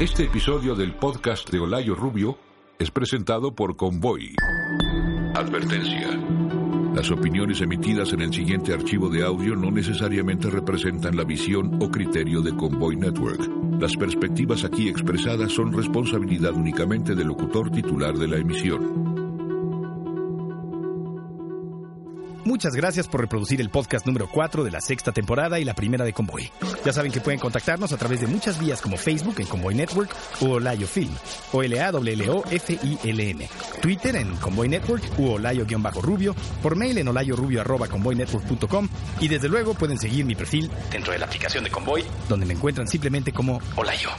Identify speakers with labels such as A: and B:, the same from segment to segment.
A: Este episodio del podcast de Olayo Rubio es presentado por Convoy. Advertencia. Las opiniones emitidas en el siguiente archivo de audio no necesariamente representan la visión o criterio de Convoy Network. Las perspectivas aquí expresadas son responsabilidad únicamente del locutor titular de la emisión.
B: Muchas gracias por reproducir el podcast número 4 de la sexta temporada y la primera de Convoy. Ya saben que pueden contactarnos a través de muchas vías como Facebook en Convoy Network o Olayo Film, o l a w o f i l m Twitter en Convoy Network u Olayo-Rubio, por mail en olayorubio.convoynetwork.com y desde luego pueden seguir mi perfil dentro de la aplicación de Convoy, donde me encuentran simplemente como Olayo.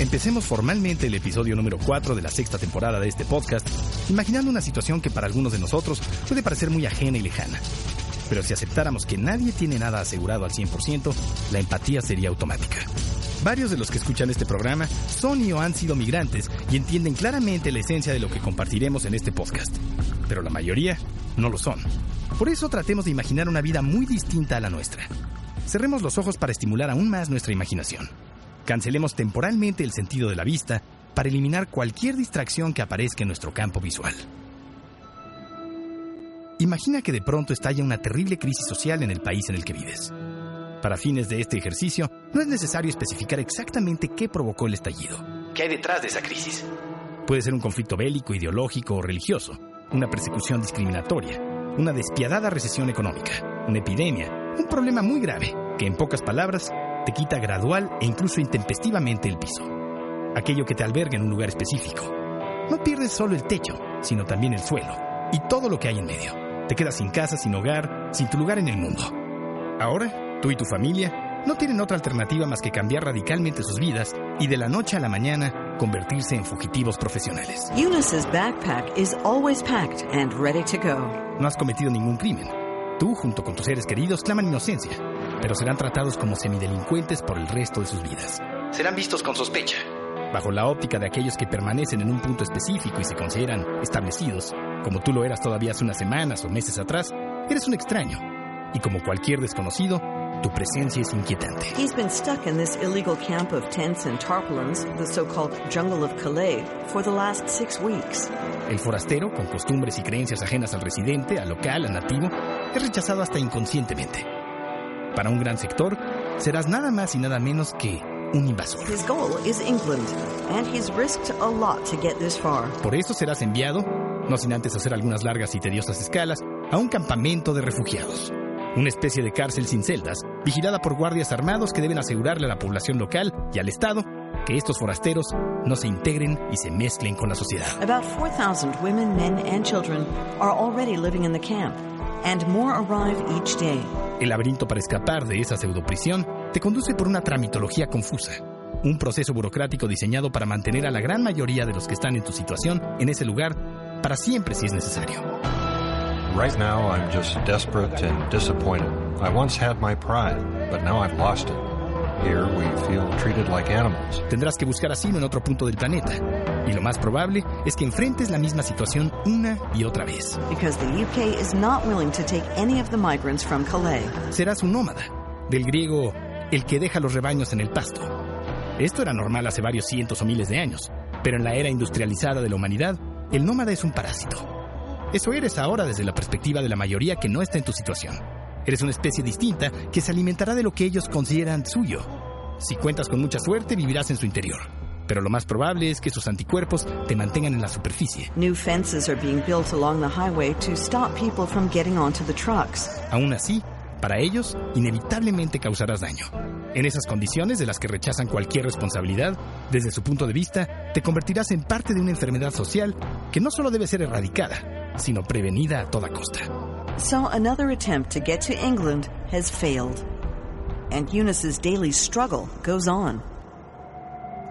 B: Empecemos formalmente el episodio número 4 de la sexta temporada de este podcast, imaginando una situación que para algunos de nosotros puede parecer muy ajena y lejana. Pero si aceptáramos que nadie tiene nada asegurado al 100%, la empatía sería automática. Varios de los que escuchan este programa son y o han sido migrantes y entienden claramente la esencia de lo que compartiremos en este podcast. Pero la mayoría no lo son. Por eso tratemos de imaginar una vida muy distinta a la nuestra. Cerremos los ojos para estimular aún más nuestra imaginación. Cancelemos temporalmente el sentido de la vista para eliminar cualquier distracción que aparezca en nuestro campo visual. Imagina que de pronto estalla una terrible crisis social en el país en el que vives. Para fines de este ejercicio, no es necesario especificar exactamente qué provocó el estallido. ¿Qué hay detrás de esa crisis? Puede ser un conflicto bélico, ideológico o religioso, una persecución discriminatoria, una despiadada recesión económica, una epidemia, un problema muy grave que, en pocas palabras, te quita gradual e incluso intempestivamente el piso. Aquello que te alberga en un lugar específico. No pierdes solo el techo, sino también el suelo y todo lo que hay en medio. Te quedas sin casa, sin hogar, sin tu lugar en el mundo. Ahora, tú y tu familia no tienen otra alternativa más que cambiar radicalmente sus vidas y de la noche a la mañana convertirse en fugitivos profesionales.
C: Eunice's backpack is always packed and ready to go.
B: No has cometido ningún crimen. Tú, junto con tus seres queridos, claman inocencia, pero serán tratados como semidelincuentes por el resto de sus vidas. Serán vistos con sospecha. Bajo la óptica de aquellos que permanecen en un punto específico y se consideran establecidos, como tú lo eras todavía hace unas semanas o meses atrás, eres un extraño. Y como cualquier desconocido, tu presencia es inquietante.
C: He's been stuck in this illegal camp of tents and tarpaulins, the so-called jungle of Calais, for the last six weeks.
B: El forastero, con costumbres y creencias ajenas al residente, al local, al nativo, es rechazado hasta inconscientemente. Para un gran sector, serás nada más y nada menos que un invasor.
C: His goal is England, and he's risked a lot to get this far.
B: Por eso serás enviado, no sin antes hacer algunas largas y tediosas escalas, a un campamento de refugiados. Una especie de cárcel sin celdas, vigilada por guardias armados que deben asegurarle a la población local y al Estado que estos forasteros no se integren y se mezclen con la sociedad.
C: About 4,000 women, men, and children are already living in the camp, and more arrive each day.
B: El laberinto para escapar de esa pseudoprisión te conduce por una tramitología confusa, un proceso burocrático diseñado para mantener a la gran mayoría de los que están en tu situación en ese lugar para siempre si es necesario.
D: Right now, I'm just desperate and disappointed. I once had my pride, but now I've lost it. Here, we feel treated like animals.
B: Tendrás que buscar asilo en otro punto del planeta, y lo más probable es que enfrentes la misma situación una y otra vez.
C: Because the UK is not willing to take any of the migrants from Calais.
B: Serás un nómada, del griego el que deja los rebaños en el pasto. Esto era normal hace varios cientos o miles de años, pero en la era industrializada de la humanidad, el nómada es un parásito. Eso eres ahora desde la perspectiva de la mayoría que no está en tu situación. Eres una especie distinta que se alimentará de lo que ellos consideran suyo. Si cuentas con mucha suerte, vivirás en su interior. Pero lo más probable es que sus anticuerpos te mantengan en la superficie.
C: New fences are being built along the highway to stop people from getting onto the trucks.
B: Aún así, para ellos, inevitablemente causarás daño. En esas condiciones de las que rechazan cualquier responsabilidad, desde su punto de vista, te convertirás en parte de una enfermedad social que no solo debe ser erradicada, sino prevenida a toda costa.
C: So another attempt to get to England has failed. And Eunice's daily struggle goes on.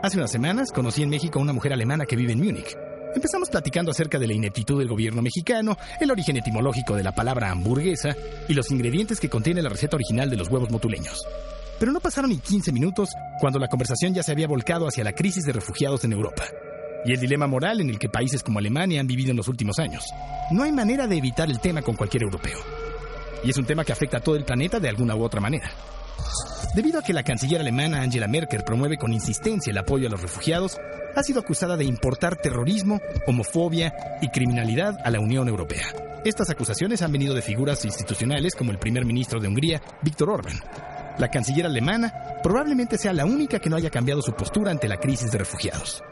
B: Hace unas semanas conocí en México a una mujer alemana que vive en Múnich. Empezamos platicando acerca de la ineptitud del gobierno mexicano, el origen etimológico de la palabra hamburguesa y los ingredientes que contiene la receta original de los huevos motuleños. Pero no pasaron ni 15 minutos cuando la conversación ya se había volcado hacia la crisis de refugiados en Europa y el dilema moral en el que países como Alemania han vivido en los últimos años. No hay manera de evitar el tema con cualquier europeo. Y es un tema que afecta a todo el planeta de alguna u otra manera. Debido a que la canciller alemana Angela Merkel promueve con insistencia el apoyo a los refugiados, ha sido acusada de importar terrorismo, homofobia y criminalidad a la Unión Europea. Estas acusaciones han venido de figuras institucionales como el primer ministro de Hungría, Víctor Orban. La canciller alemana probablemente sea la única que no haya cambiado su postura ante la crisis de refugiados.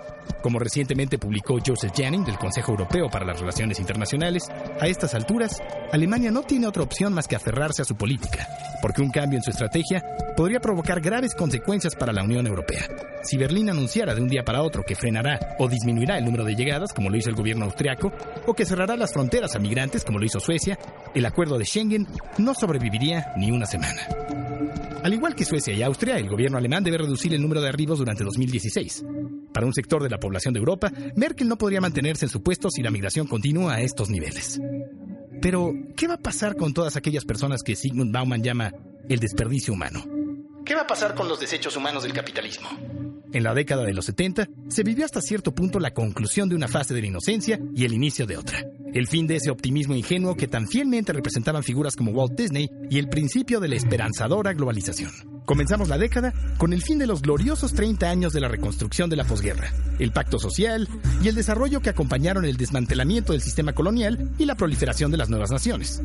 B: Como recientemente publicó Joseph Janning del Consejo Europeo para las Relaciones Internacionales, a estas alturas, Alemania no tiene otra opción más que aferrarse a su política, porque un cambio en su estrategia podría provocar graves consecuencias para la Unión Europea. Si Berlín anunciara de un día para otro que frenará o disminuirá el número de llegadas, como lo hizo el gobierno austriaco, o que cerrará las fronteras a migrantes, como lo hizo Suecia, el acuerdo de Schengen no sobreviviría ni una semana. Al igual que Suecia y Austria, el gobierno alemán debe reducir el número de arribos durante 2016. Para un sector de la población de Europa, Merkel no podría mantenerse en su puesto si la migración continúa a estos niveles. Pero, ¿qué va a pasar con todas aquellas personas que Sigmund Bauman llama el desperdicio humano? ¿Qué va a pasar con los desechos humanos del capitalismo? En la década de los 70 se vivió hasta cierto punto la conclusión de una fase de la inocencia y el inicio de otra. El fin de ese optimismo ingenuo que tan fielmente representaban figuras como Walt Disney y el principio de la esperanzadora globalización. Comenzamos la década con el fin de los gloriosos 30 años de la reconstrucción de la posguerra, el pacto social y el desarrollo que acompañaron el desmantelamiento del sistema colonial y la proliferación de las nuevas naciones.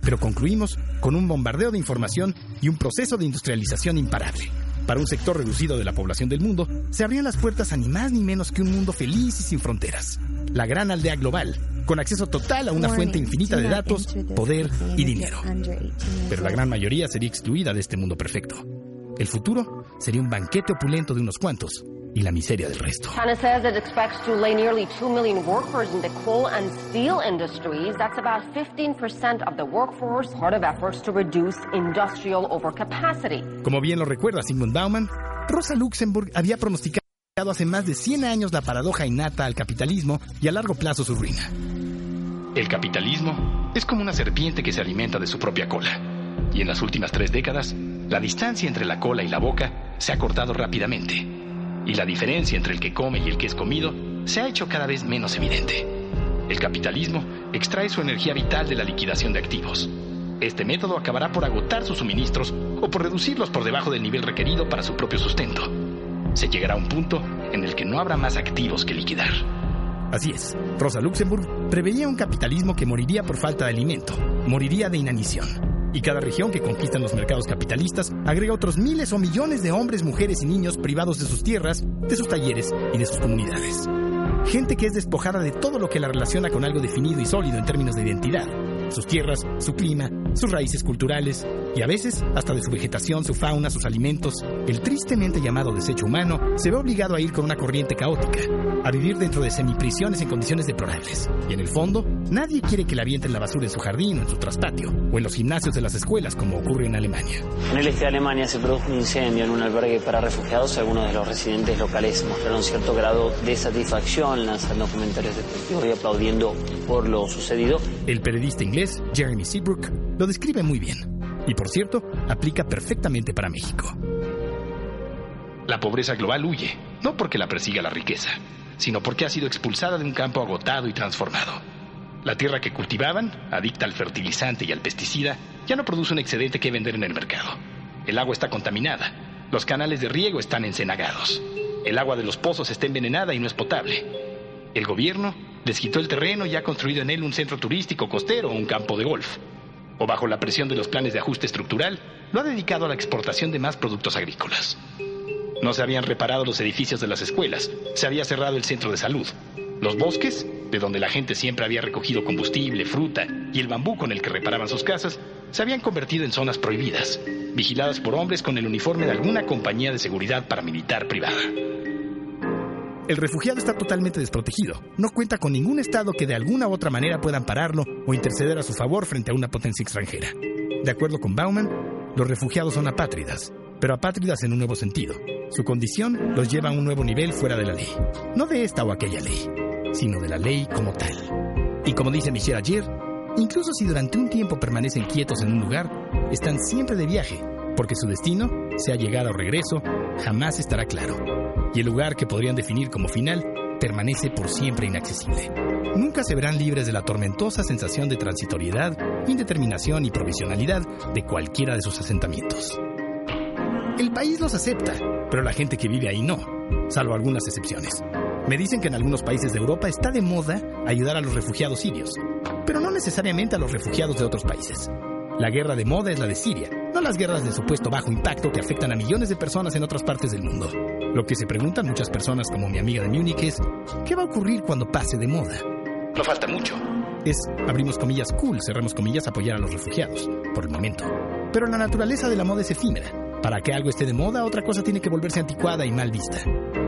B: Pero concluimos con un bombardeo de información y un proceso de industrialización imparable. Para un sector reducido de la población del mundo, se abrían las puertas a ni más ni menos que un mundo feliz y sin fronteras. La gran aldea global, con acceso total a una fuente infinita de datos, poder y dinero. Pero la gran mayoría sería excluida de este mundo perfecto. El futuro sería un banquete opulento de unos cuantos y la miseria del resto.
E: China says it expects to lay nearly 2 million workers in the coal and steel industries. That's about 15% of the workforce, part of efforts to reduce industrial overcapacity.
B: Como bien lo recuerda Sigmund Bauman, Rosa Luxemburg había pronosticado hace más de 100 años la paradoja innata al capitalismo y a largo plazo su ruina. El capitalismo es como una serpiente que se alimenta de su propia cola. Y en las últimas tres décadas, la distancia entre la cola y la boca se ha cortado rápidamente y la diferencia entre el que come y el que es comido se ha hecho cada vez menos evidente. El capitalismo extrae su energía vital de la liquidación de activos. Este método acabará por agotar sus suministros o por reducirlos por debajo del nivel requerido para su propio sustento. Se llegará a un punto en el que no habrá más activos que liquidar. Así es, Rosa Luxemburg preveía un capitalismo que moriría por falta de alimento, moriría de inanición y cada región que conquistan los mercados capitalistas agrega otros miles o millones de hombres, mujeres y niños privados de sus tierras, de sus talleres y de sus comunidades. Gente que es despojada de todo lo que la relaciona con algo definido y sólido en términos de identidad. Sus tierras, su clima, sus raíces culturales y a veces hasta de su vegetación, su fauna, sus alimentos. El tristemente llamado desecho humano se ve obligado a ir con una corriente caótica, a vivir dentro de semiprisiones en condiciones deplorables. Y en el fondo, nadie quiere que le avienten la basura en su jardín o en su traspatio, o en los gimnasios de las escuelas, como ocurre en Alemania.
F: En el este de Alemania se produjo un incendio en un albergue para refugiados. Algunos de los residentes locales mostraron cierto grado de satisfacción, lanzando comentarios despectivos y aplaudiendo por lo sucedido.
B: El periodista inglés Jeremy Seabrook lo describe muy bien. Y por cierto, aplica perfectamente para México. La pobreza global huye, no porque la persiga la riqueza, sino porque ha sido expulsada de un campo agotado y transformado. La tierra que cultivaban, adicta al fertilizante y al pesticida, ya no produce un excedente que vender en el mercado. El agua está contaminada, los canales de riego están encenagados, el agua de los pozos está envenenada y no es potable. El gobierno les quitó el terreno y ha construido en él un centro turístico costero o un campo de golf. O bajo la presión de los planes de ajuste estructural, lo ha dedicado a la exportación de más productos agrícolas. No se habían reparado los edificios de las escuelas, se había cerrado el centro de salud. Los bosques, de donde la gente siempre había recogido combustible, fruta y el bambú con el que reparaban sus casas, se habían convertido en zonas prohibidas, vigiladas por hombres con el uniforme de alguna compañía de seguridad paramilitar privada. El refugiado está totalmente desprotegido. No cuenta con ningún Estado que de alguna u otra manera pueda ampararlo o interceder a su favor frente a una potencia extranjera. De acuerdo con Bauman, los refugiados son apátridas, pero apátridas en un nuevo sentido. Su condición los lleva a un nuevo nivel fuera de la ley. No de esta o aquella ley, sino de la ley como tal. Y como dice Michel ayer, incluso si durante un tiempo permanecen quietos en un lugar, están siempre de viaje, porque su destino, sea llegada o regreso, jamás estará claro. Y el lugar que podrían definir como final permanece por siempre inaccesible. Nunca se verán libres de la tormentosa sensación de transitoriedad, indeterminación y provisionalidad de cualquiera de sus asentamientos. El país los acepta, pero la gente que vive ahí no, salvo algunas excepciones. Me dicen que en algunos países de Europa está de moda ayudar a los refugiados sirios, pero no necesariamente a los refugiados de otros países. La guerra de moda es la de Siria, no las guerras de supuesto bajo impacto que afectan a millones de personas en otras partes del mundo. Lo que se preguntan muchas personas como mi amiga de Múnich es, ¿qué va a ocurrir cuando pase de moda? No falta mucho. Es, abrimos comillas, cool, cerramos comillas, apoyar a los refugiados, por el momento. Pero la naturaleza de la moda es efímera. Para que algo esté de moda, otra cosa tiene que volverse anticuada y mal vista.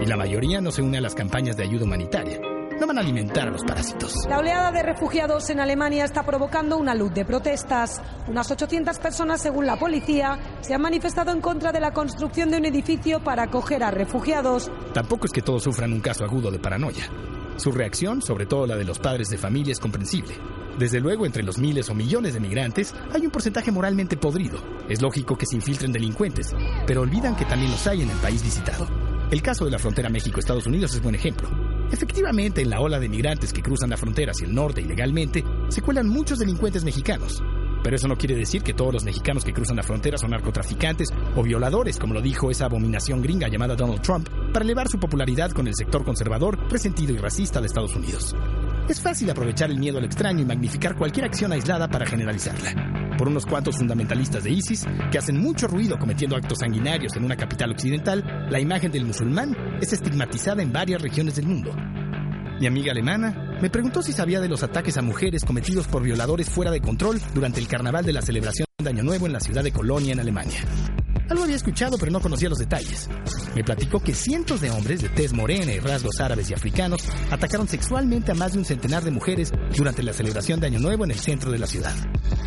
B: Y la mayoría no se une a las campañas de ayuda humanitaria. No van a alimentar a los parásitos.
G: La oleada de refugiados en Alemania está provocando una luz de protestas. Unas 800 personas, según la policía, se han manifestado en contra de la construcción de un edificio para acoger a refugiados.
B: Tampoco es que todos sufran un caso agudo de paranoia. Su reacción, sobre todo la de los padres de familia, es comprensible. Desde luego, entre los miles o millones de migrantes hay un porcentaje moralmente podrido. Es lógico que se infiltren delincuentes, pero olvidan que también los hay en el país visitado. El caso de la frontera México-Estados Unidos es buen ejemplo. Efectivamente, en la ola de migrantes que cruzan la frontera hacia el norte ilegalmente, se cuelan muchos delincuentes mexicanos. Pero eso no quiere decir que todos los mexicanos que cruzan la frontera son narcotraficantes o violadores, como lo dijo esa abominación gringa llamada Donald Trump, para elevar su popularidad con el sector conservador, resentido y racista de Estados Unidos. Es fácil aprovechar el miedo al extraño y magnificar cualquier acción aislada para generalizarla. Por unos cuantos fundamentalistas de ISIS, que hacen mucho ruido cometiendo actos sanguinarios en una capital occidental, la imagen del musulmán es estigmatizada en varias regiones del mundo. Mi amiga alemana me preguntó si sabía de los ataques a mujeres cometidos por violadores fuera de control durante el carnaval de la celebración de Año Nuevo en la ciudad de Colonia, en Alemania. Algo había escuchado, pero no conocía los detalles. Me platicó que cientos de hombres de tez morena y rasgos árabes y africanos atacaron sexualmente a más de un centenar de mujeres durante la celebración de Año Nuevo en el centro de la ciudad.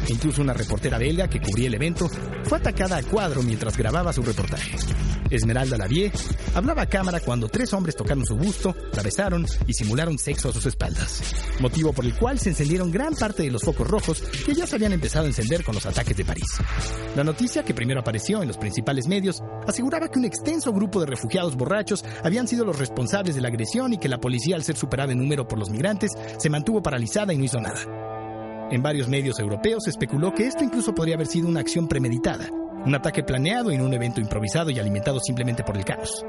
B: Incluso una reportera belga que cubría el evento fue atacada a cuadro mientras grababa su reportaje. Esmeralda Lavie hablaba a cámara cuando tres hombres tocaron su busto, la besaron y simularon sexo a sus espaldas. Motivo por el cual se encendieron gran parte de los focos rojos que ya se habían empezado a encender con los ataques de París. La noticia, que primero apareció en los principales medios, aseguraba que un extenso grupo de refugiados borrachos habían sido los responsables de la agresión y que la policía, al ser superada en número por los migrantes, se mantuvo paralizada y no hizo nada. En varios medios europeos se especuló que esto incluso podría haber sido una acción premeditada, un ataque planeado en un evento improvisado y alimentado simplemente por el caos.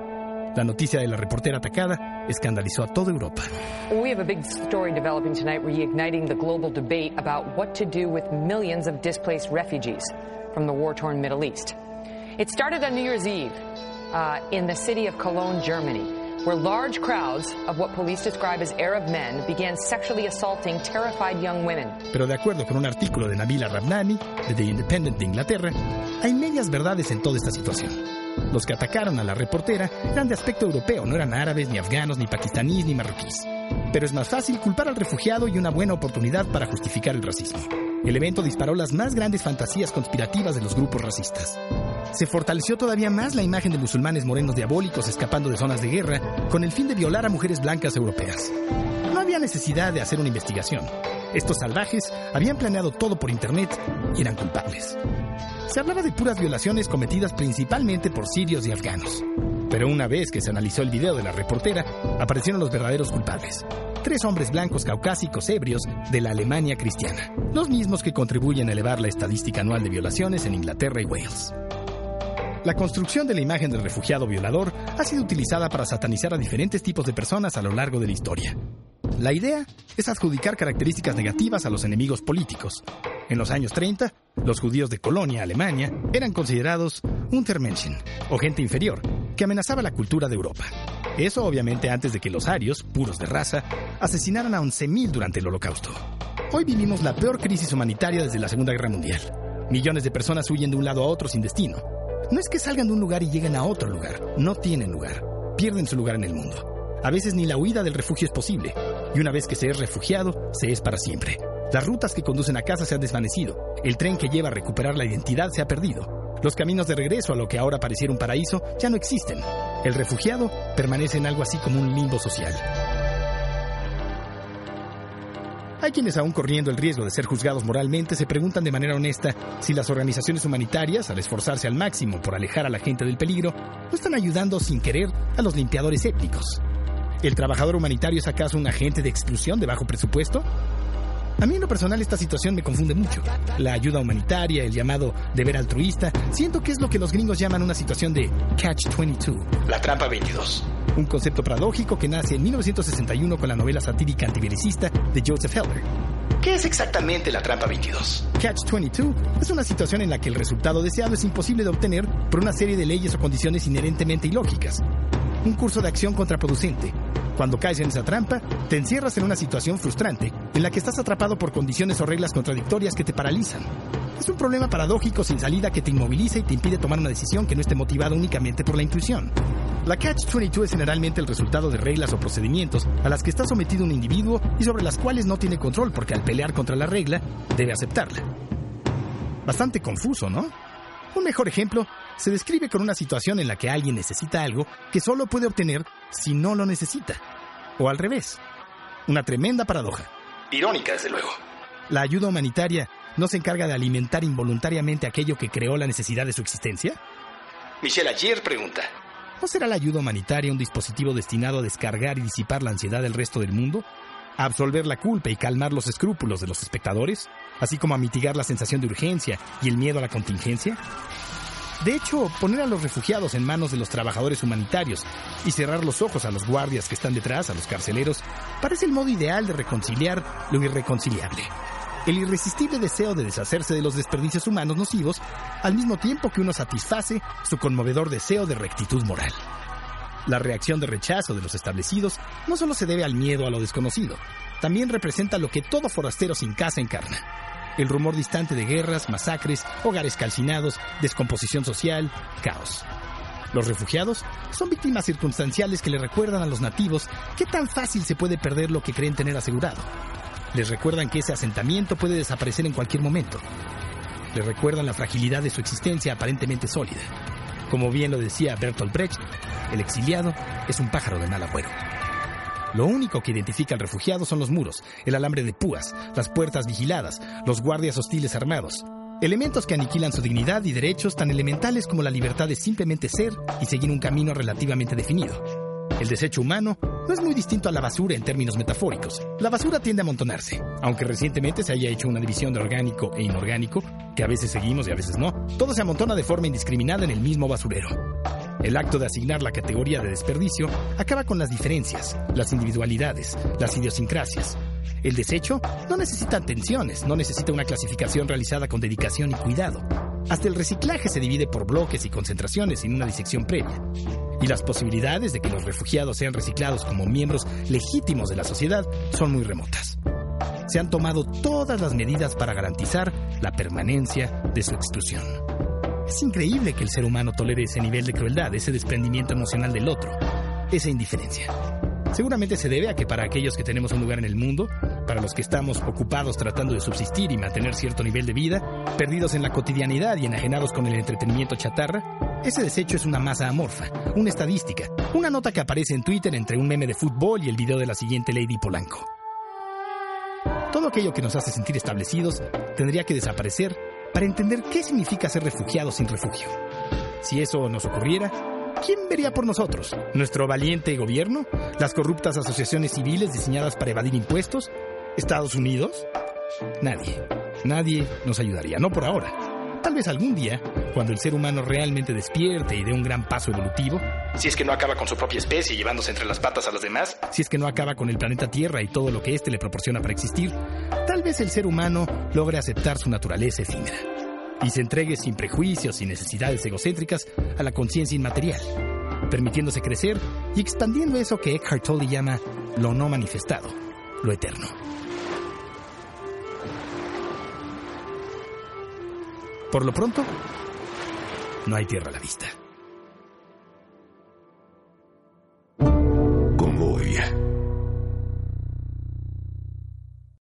B: La noticia de la reportera atacada escandalizó a toda Europa.
H: We have a big story developing tonight reigniting the global debate about what to do with millions of displaced refugees from the war-torn Middle East. It started on New Year's Eve uh, in the city of Cologne, Germany, where large crowds of what police describe as Arab men began sexually assaulting terrified young women.
B: Pero de acuerdo con un artículo de Nabila Rabnani, de The Independent de Inglaterra, hay medias verdades en toda esta situación. Los que atacaron a la reportera eran de aspecto europeo, no eran árabes, ni afganos, ni pakistaníes, ni marroquíes. Pero es más fácil culpar al refugiado y una buena oportunidad para justificar el racismo. El evento disparó las más grandes fantasías conspirativas de los grupos racistas. Se fortaleció todavía más la imagen de musulmanes morenos diabólicos escapando de zonas de guerra con el fin de violar a mujeres blancas europeas. No había necesidad de hacer una investigación. Estos salvajes habían planeado todo por internet y eran culpables. Se hablaba de puras violaciones cometidas principalmente por sirios y afganos. Pero una vez que se analizó el video de la reportera, aparecieron los verdaderos culpables. Tres hombres blancos caucásicos ebrios de la Alemania cristiana, los mismos que contribuyen a elevar la estadística anual de violaciones en Inglaterra y Wales. La construcción de la imagen del refugiado violador ha sido utilizada para satanizar a diferentes tipos de personas a lo largo de la historia. La idea es adjudicar características negativas a los enemigos políticos. En los años 30, los judíos de Colonia, Alemania, eran considerados Untermenschen, o gente inferior, que amenazaba la cultura de Europa. Eso obviamente antes de que los arios, puros de raza, asesinaran a 11.000 durante el Holocausto. Hoy vivimos la peor crisis humanitaria desde la Segunda Guerra Mundial. Millones de personas huyen de un lado a otro sin destino. No es que salgan de un lugar y lleguen a otro lugar, no tienen lugar, pierden su lugar en el mundo. A veces ni la huida del refugio es posible, y una vez que se es refugiado, se es para siempre. Las rutas que conducen a casa se han desvanecido, el tren que lleva a recuperar la identidad se ha perdido. Los caminos de regreso a lo que ahora pareciera un paraíso ya no existen. El refugiado permanece en algo así como un limbo social. Hay quienes aún corriendo el riesgo de ser juzgados moralmente se preguntan de manera honesta si las organizaciones humanitarias, al esforzarse al máximo por alejar a la gente del peligro, no están ayudando sin querer a los limpiadores étnicos. ¿El trabajador humanitario es acaso un agente de exclusión de bajo presupuesto? A mí en lo personal esta situación me confunde mucho. La ayuda humanitaria, el llamado deber altruista, siento que es lo que los gringos llaman una situación de catch-22. La trampa 22 un concepto paradójico que nace en 1961 con la novela satírica antibelicista de Joseph Heller. ¿Qué es exactamente la trampa 22? Catch-22 es una situación en la que el resultado deseado es imposible de obtener por una serie de leyes o condiciones inherentemente ilógicas. Un curso de acción contraproducente. Cuando caes en esa trampa, te encierras en una situación frustrante en la que estás atrapado por condiciones o reglas contradictorias que te paralizan. Es un problema paradójico sin salida que te inmoviliza y te impide tomar una decisión que no esté motivada únicamente por la intuición. La Catch-22 es generalmente el resultado de reglas o procedimientos a las que está sometido un individuo y sobre las cuales no tiene control porque al pelear contra la regla debe aceptarla. Bastante confuso, ¿no? Un mejor ejemplo se describe con una situación en la que alguien necesita algo que solo puede obtener si no lo necesita. O al revés. Una tremenda paradoja. Irónica, desde luego. La ayuda humanitaria no se encarga de alimentar involuntariamente aquello que creó la necesidad de su existencia. Michelle Ayer pregunta. ¿No será la ayuda humanitaria un dispositivo destinado a descargar y disipar la ansiedad del resto del mundo? ¿A absolver la culpa y calmar los escrúpulos de los espectadores? Así como a mitigar la sensación de urgencia y el miedo a la contingencia? De hecho, poner a los refugiados en manos de los trabajadores humanitarios y cerrar los ojos a los guardias que están detrás, a los carceleros, parece el modo ideal de reconciliar lo irreconciliable el irresistible deseo de deshacerse de los desperdicios humanos nocivos, al mismo tiempo que uno satisface su conmovedor deseo de rectitud moral. La reacción de rechazo de los establecidos no solo se debe al miedo a lo desconocido, también representa lo que todo forastero sin casa encarna. El rumor distante de guerras, masacres, hogares calcinados, descomposición social, caos. Los refugiados son víctimas circunstanciales que le recuerdan a los nativos qué tan fácil se puede perder lo que creen tener asegurado les recuerdan que ese asentamiento puede desaparecer en cualquier momento. Les recuerdan la fragilidad de su existencia aparentemente sólida. Como bien lo decía Bertolt Brecht, el exiliado es un pájaro de mal agüero. Lo único que identifica al refugiado son los muros, el alambre de púas, las puertas vigiladas, los guardias hostiles armados. Elementos que aniquilan su dignidad y derechos tan elementales como la libertad de simplemente ser y seguir un camino relativamente definido. El desecho humano no es muy distinto a la basura en términos metafóricos. La basura tiende a amontonarse, aunque recientemente se haya hecho una división de orgánico e inorgánico, que a veces seguimos y a veces no, todo se amontona de forma indiscriminada en el mismo basurero. El acto de asignar la categoría de desperdicio acaba con las diferencias, las individualidades, las idiosincrasias. El desecho no necesita atenciones, no necesita una clasificación realizada con dedicación y cuidado. Hasta el reciclaje se divide por bloques y concentraciones sin una disección previa. Y las posibilidades de que los refugiados sean reciclados como miembros legítimos de la sociedad son muy remotas. Se han tomado todas las medidas para garantizar la permanencia de su exclusión. Es increíble que el ser humano tolere ese nivel de crueldad, ese desprendimiento emocional del otro, esa indiferencia. Seguramente se debe a que para aquellos que tenemos un lugar en el mundo, para los que estamos ocupados tratando de subsistir y mantener cierto nivel de vida, perdidos en la cotidianidad y enajenados con el entretenimiento chatarra, ese desecho es una masa amorfa, una estadística, una nota que aparece en Twitter entre un meme de fútbol y el video de la siguiente Lady Polanco. Todo aquello que nos hace sentir establecidos tendría que desaparecer para entender qué significa ser refugiados sin refugio. Si eso nos ocurriera, ¿quién vería por nosotros? ¿Nuestro valiente gobierno? ¿Las corruptas asociaciones civiles diseñadas para evadir impuestos? ¿Estados Unidos? Nadie. Nadie nos ayudaría, no por ahora. Tal vez algún día, cuando el ser humano realmente despierte y dé un gran paso evolutivo, si es que no acaba con su propia especie llevándose entre las patas a las demás, si es que no acaba con el planeta Tierra y todo lo que éste le proporciona para existir, tal vez el ser humano logre aceptar su naturaleza efímera y se entregue sin prejuicios y necesidades egocéntricas a la conciencia inmaterial, permitiéndose crecer y expandiendo eso que Eckhart Tolle llama lo no manifestado, lo eterno. Por lo pronto, no hay tierra a la vista.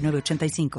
I: 906985.